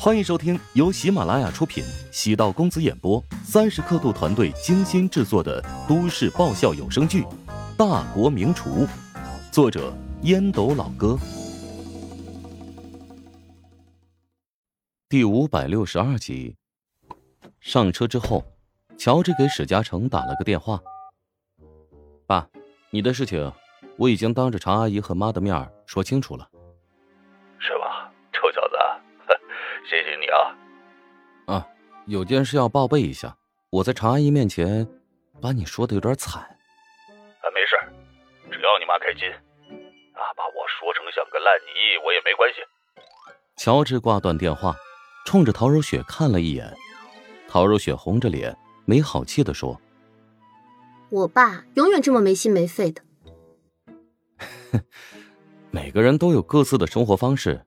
欢迎收听由喜马拉雅出品、喜道公子演播、三十刻度团队精心制作的都市爆笑有声剧《大国名厨》，作者烟斗老哥，第五百六十二集。上车之后，乔治给史嘉诚打了个电话：“爸，你的事情我已经当着常阿姨和妈的面说清楚了。”谢谢你啊！啊，有件事要报备一下，我在常阿姨面前把你说的有点惨。啊，没事，只要你妈开心，啊，把我说成像个烂泥，我也没关系。乔治挂断电话，冲着陶如雪看了一眼，陶如雪红着脸，没好气的说：“我爸永远这么没心没肺的。”每个人都有各自的生活方式，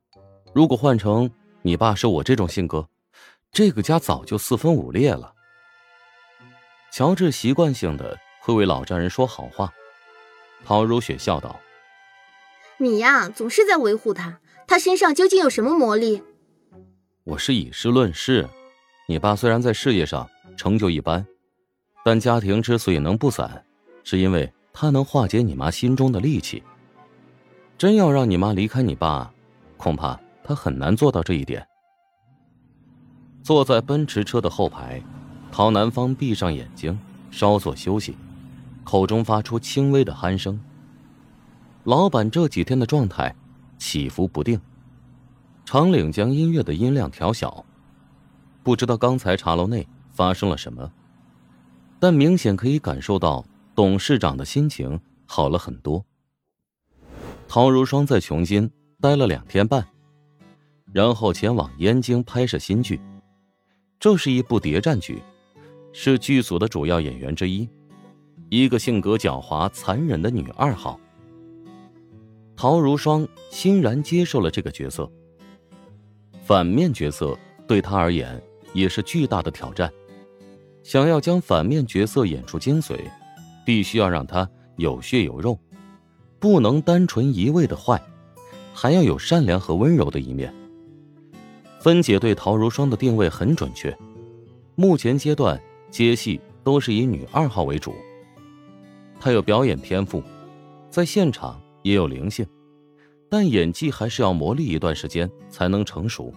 如果换成……你爸是我这种性格，这个家早就四分五裂了。乔治习惯性的会为老丈人说好话，陶如雪笑道：“你呀，总是在维护他，他身上究竟有什么魔力？”我是以事论事，你爸虽然在事业上成就一般，但家庭之所以能不散，是因为他能化解你妈心中的戾气。真要让你妈离开你爸，恐怕……他很难做到这一点。坐在奔驰车的后排，陶南方闭上眼睛，稍作休息，口中发出轻微的鼾声。老板这几天的状态起伏不定。长岭将音乐的音量调小，不知道刚才茶楼内发生了什么，但明显可以感受到董事长的心情好了很多。陶如霜在琼金待了两天半。然后前往燕京拍摄新剧，这是一部谍战剧，是剧组的主要演员之一，一个性格狡猾、残忍的女二号。陶如霜欣然接受了这个角色。反面角色对她而言也是巨大的挑战，想要将反面角色演出精髓，必须要让她有血有肉，不能单纯一味的坏，还要有善良和温柔的一面。芬姐对陶如霜的定位很准确，目前阶段接戏都是以女二号为主。她有表演天赋，在现场也有灵性，但演技还是要磨砺一段时间才能成熟。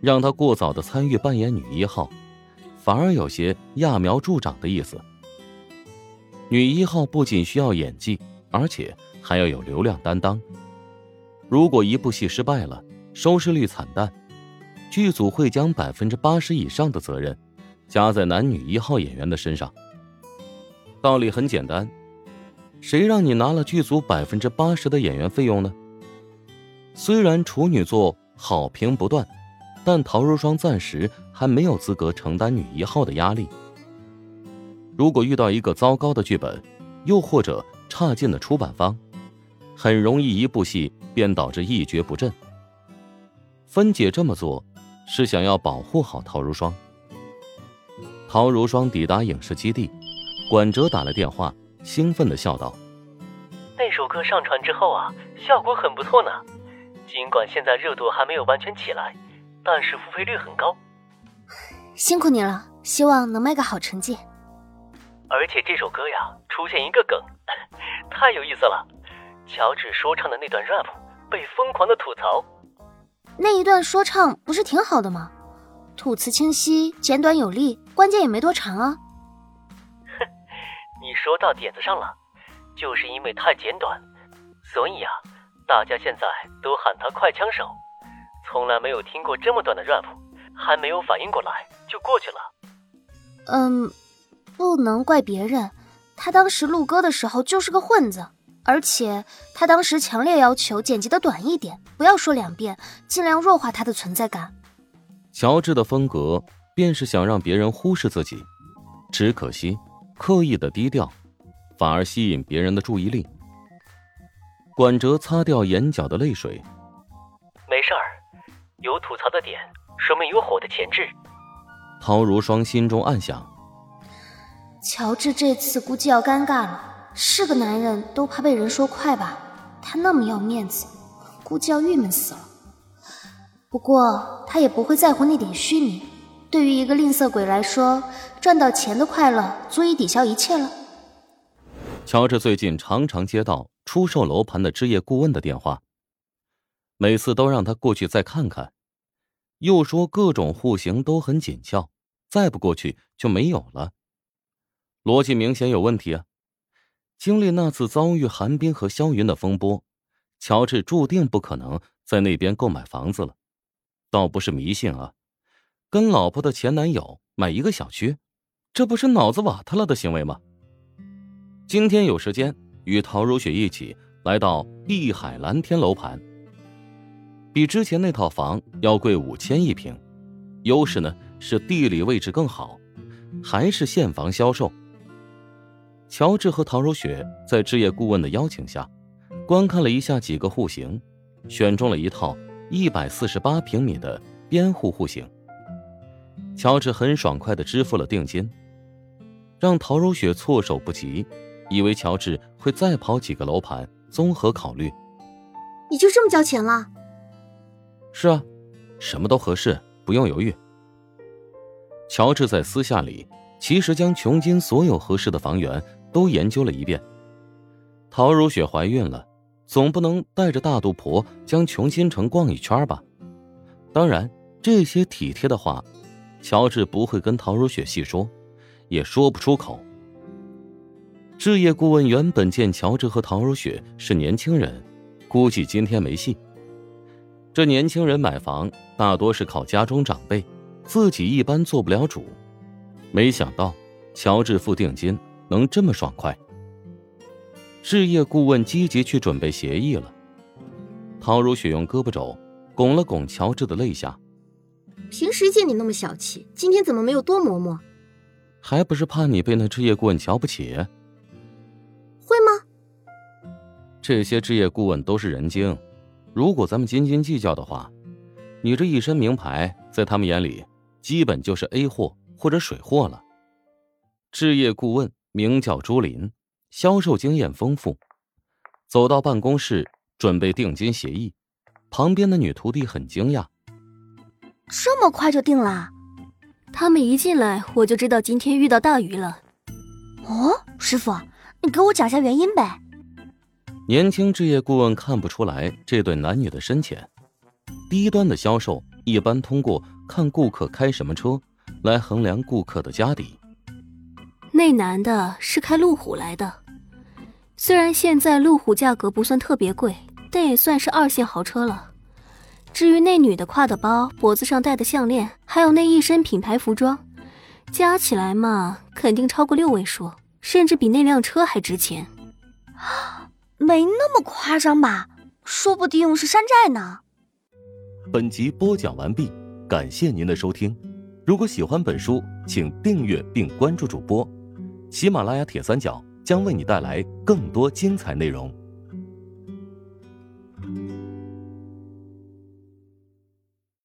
让她过早的参与扮演女一号，反而有些揠苗助长的意思。女一号不仅需要演技，而且还要有流量担当。如果一部戏失败了，收视率惨淡。剧组会将百分之八十以上的责任加在男女一号演员的身上。道理很简单，谁让你拿了剧组百分之八十的演员费用呢？虽然处女座好评不断，但陶如霜暂时还没有资格承担女一号的压力。如果遇到一个糟糕的剧本，又或者差劲的出版方，很容易一部戏便导致一蹶不振。芬姐这么做。是想要保护好陶如霜。陶如霜抵达影视基地，管哲打了电话，兴奋的笑道：“那首歌上传之后啊，效果很不错呢。尽管现在热度还没有完全起来，但是付费率很高。辛苦你了，希望能卖个好成绩。而且这首歌呀，出现一个梗，太有意思了。乔治说唱的那段 rap 被疯狂的吐槽。”那一段说唱不是挺好的吗？吐词清晰，简短有力，关键也没多长啊。哼，你说到点子上了，就是因为太简短，所以啊，大家现在都喊他快枪手。从来没有听过这么短的 rap，还没有反应过来就过去了。嗯，不能怪别人，他当时录歌的时候就是个混子。而且他当时强烈要求剪辑的短一点，不要说两遍，尽量弱化他的存在感。乔治的风格便是想让别人忽视自己，只可惜刻意的低调，反而吸引别人的注意力。管哲擦掉眼角的泪水，没事儿，有吐槽的点，说明有火的潜质。陶如霜心中暗想，乔治这次估计要尴尬了。是个男人都怕被人说快吧？他那么要面子，估计要郁闷死了。不过他也不会在乎那点虚名。对于一个吝啬鬼来说，赚到钱的快乐足以抵消一切了。乔治最近常常接到出售楼盘的置业顾问的电话，每次都让他过去再看看，又说各种户型都很紧俏，再不过去就没有了。逻辑明显有问题啊！经历那次遭遇韩冰和肖云的风波，乔治注定不可能在那边购买房子了。倒不是迷信啊，跟老婆的前男友买一个小区，这不是脑子瓦特了的行为吗？今天有时间，与陶如雪一起来到碧海蓝天楼盘。比之前那套房要贵五千一平，优势呢是地理位置更好，还是现房销售。乔治和陶如雪在置业顾问的邀请下，观看了一下几个户型，选中了一套一百四十八平米的边户户型。乔治很爽快的支付了定金，让陶如雪措手不及。以为乔治会再跑几个楼盘，综合考虑。你就这么交钱了？是啊，什么都合适，不用犹豫。乔治在私下里其实将琼金所有合适的房源都研究了一遍。陶如雪怀孕了，总不能带着大肚婆将琼新城逛一圈吧？当然，这些体贴的话，乔治不会跟陶如雪细说，也说不出口。置业顾问原本见乔治和陶如雪是年轻人，估计今天没戏。这年轻人买房大多是靠家中长辈，自己一般做不了主。没想到乔治付定金能这么爽快。置业顾问积极去准备协议了。陶如雪用胳膊肘拱了拱乔治的肋下。平时见你那么小气，今天怎么没有多磨磨？还不是怕你被那置业顾问瞧不起。会吗？这些置业顾问都是人精，如果咱们斤斤计较的话，你这一身名牌在他们眼里基本就是 A 货或者水货了。置业顾问名叫朱林，销售经验丰富。走到办公室准备定金协议，旁边的女徒弟很惊讶：“这么快就定了？”他们一进来我就知道今天遇到大鱼了。哦，师傅。你给我讲下原因呗。年轻置业顾问看不出来这对男女的深浅。低端的销售一般通过看顾客开什么车来衡量顾客的家底。那男的是开路虎来的，虽然现在路虎价格不算特别贵，但也算是二线豪车了。至于那女的挎的包、脖子上戴的项链，还有那一身品牌服装，加起来嘛，肯定超过六位数。甚至比那辆车还值钱，没那么夸张吧？说不定是山寨呢。本集播讲完毕，感谢您的收听。如果喜欢本书，请订阅并关注主播。喜马拉雅铁三角将为你带来更多精彩内容。